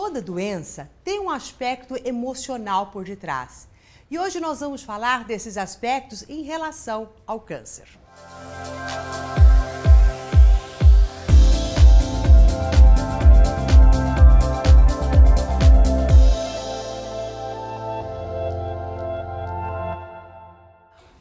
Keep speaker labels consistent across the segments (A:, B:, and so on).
A: toda doença tem um aspecto emocional por detrás. E hoje nós vamos falar desses aspectos em relação ao câncer.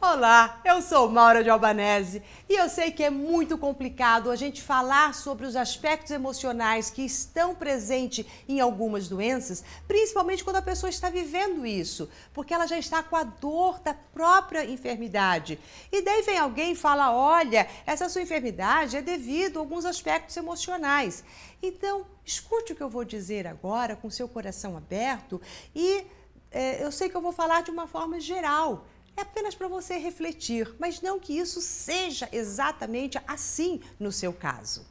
A: Olá, eu sou Maura de Albanese e eu sei que é muito complicado a gente falar sobre os aspectos emocionais que estão presentes em algumas doenças, principalmente quando a pessoa está vivendo isso, porque ela já está com a dor da própria enfermidade. E daí vem alguém e fala: olha, essa sua enfermidade é devido a alguns aspectos emocionais. Então, escute o que eu vou dizer agora com seu coração aberto e é, eu sei que eu vou falar de uma forma geral é apenas para você refletir, mas não que isso seja exatamente assim no seu caso.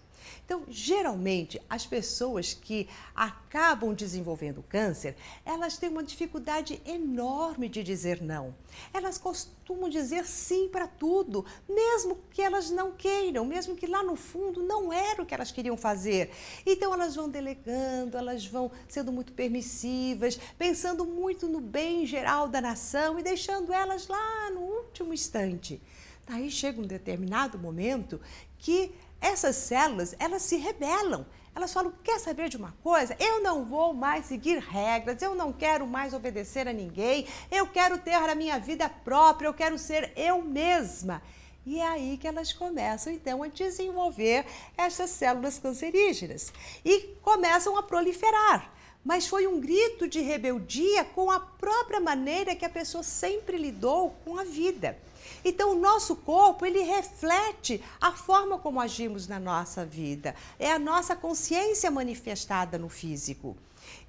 A: Então, geralmente, as pessoas que acabam desenvolvendo câncer, elas têm uma dificuldade enorme de dizer não. Elas costumam dizer sim para tudo, mesmo que elas não queiram, mesmo que lá no fundo não era o que elas queriam fazer. Então, elas vão delegando, elas vão sendo muito permissivas, pensando muito no bem geral da nação e deixando elas lá no último instante. Daí chega um determinado momento que essas células, elas se rebelam. Elas falam: quer saber de uma coisa? Eu não vou mais seguir regras, eu não quero mais obedecer a ninguém, eu quero ter a minha vida própria, eu quero ser eu mesma. E é aí que elas começam então a desenvolver essas células cancerígenas e começam a proliferar. Mas foi um grito de rebeldia com a própria maneira que a pessoa sempre lidou com a vida. Então, o nosso corpo, ele reflete a forma como agimos na nossa vida. É a nossa consciência manifestada no físico.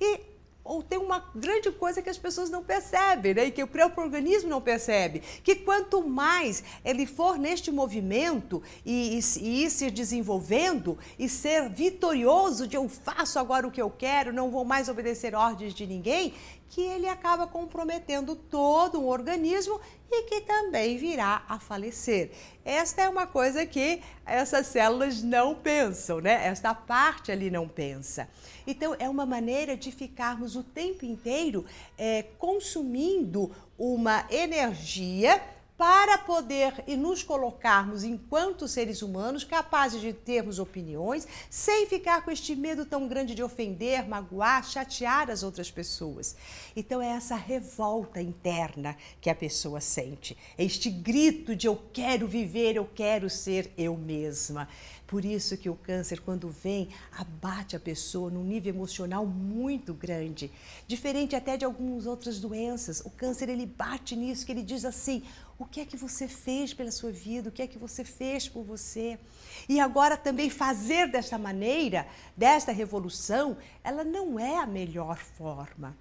A: E ou tem uma grande coisa que as pessoas não percebem, né? E que o próprio organismo não percebe, que quanto mais ele for neste movimento e, e, e ir se desenvolvendo e ser vitorioso de eu faço agora o que eu quero, não vou mais obedecer ordens de ninguém, que ele acaba comprometendo todo o organismo e que também virá a falecer. Esta é uma coisa que essas células não pensam, né? Esta parte ali não pensa. Então, é uma maneira de ficarmos o tempo inteiro é, consumindo uma energia para poder e nos colocarmos enquanto seres humanos capazes de termos opiniões, sem ficar com este medo tão grande de ofender, magoar, chatear as outras pessoas. Então é essa revolta interna que a pessoa sente, é este grito de eu quero viver, eu quero ser eu mesma. Por isso que o câncer, quando vem, abate a pessoa num nível emocional muito grande. Diferente até de algumas outras doenças. O câncer, ele bate nisso, que ele diz assim, o que é que você fez pela sua vida? O que é que você fez por você? E agora também fazer desta maneira, desta revolução, ela não é a melhor forma.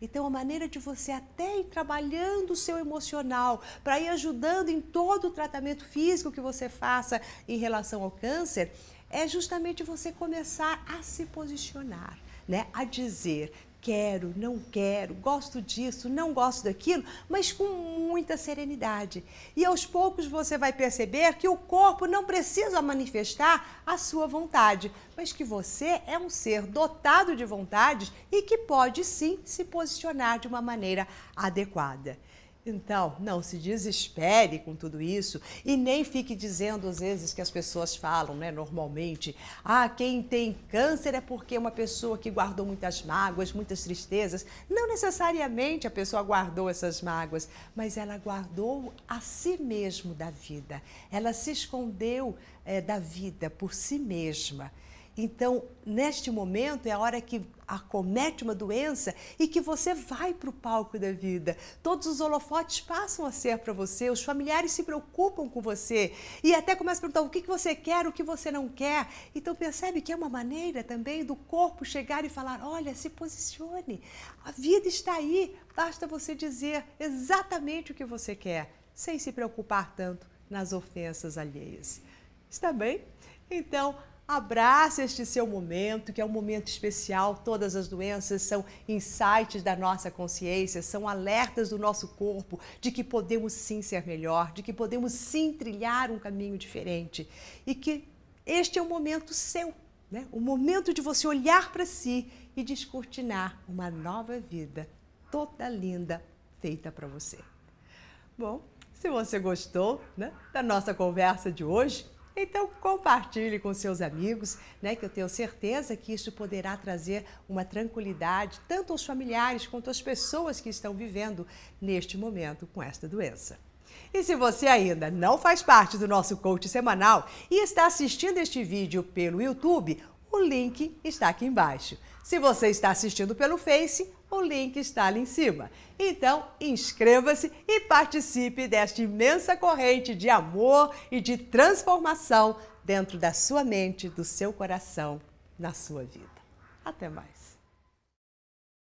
A: Então, a maneira de você até ir trabalhando o seu emocional, para ir ajudando em todo o tratamento físico que você faça em relação ao câncer, é justamente você começar a se posicionar, né? A dizer quero, não quero, gosto disso, não gosto daquilo, mas com muita serenidade. E aos poucos você vai perceber que o corpo não precisa manifestar a sua vontade, mas que você é um ser dotado de vontades e que pode sim se posicionar de uma maneira adequada. Então, não se desespere com tudo isso e nem fique dizendo às vezes que as pessoas falam, né, normalmente, ah, quem tem câncer é porque é uma pessoa que guardou muitas mágoas, muitas tristezas. Não necessariamente a pessoa guardou essas mágoas, mas ela guardou a si mesmo da vida. Ela se escondeu é, da vida por si mesma. Então, neste momento é a hora que acomete uma doença e que você vai para o palco da vida. Todos os holofotes passam a ser para você, os familiares se preocupam com você e até começam a perguntar o que você quer, o que você não quer. Então, percebe que é uma maneira também do corpo chegar e falar: olha, se posicione, a vida está aí, basta você dizer exatamente o que você quer, sem se preocupar tanto nas ofensas alheias. Está bem? Então, Abrace este seu momento, que é um momento especial. Todas as doenças são insights da nossa consciência, são alertas do nosso corpo de que podemos sim ser melhor, de que podemos sim trilhar um caminho diferente e que este é o momento seu, né? o momento de você olhar para si e descortinar uma nova vida toda linda feita para você. Bom, se você gostou né, da nossa conversa de hoje, então compartilhe com seus amigos, né, que eu tenho certeza que isso poderá trazer uma tranquilidade tanto aos familiares quanto às pessoas que estão vivendo neste momento com esta doença. E se você ainda não faz parte do nosso coach semanal e está assistindo este vídeo pelo YouTube, o link está aqui embaixo. Se você está assistindo pelo Face, o link está ali em cima. Então, inscreva-se e participe desta imensa corrente de amor e de transformação dentro da sua mente, do seu coração, na sua vida. Até mais.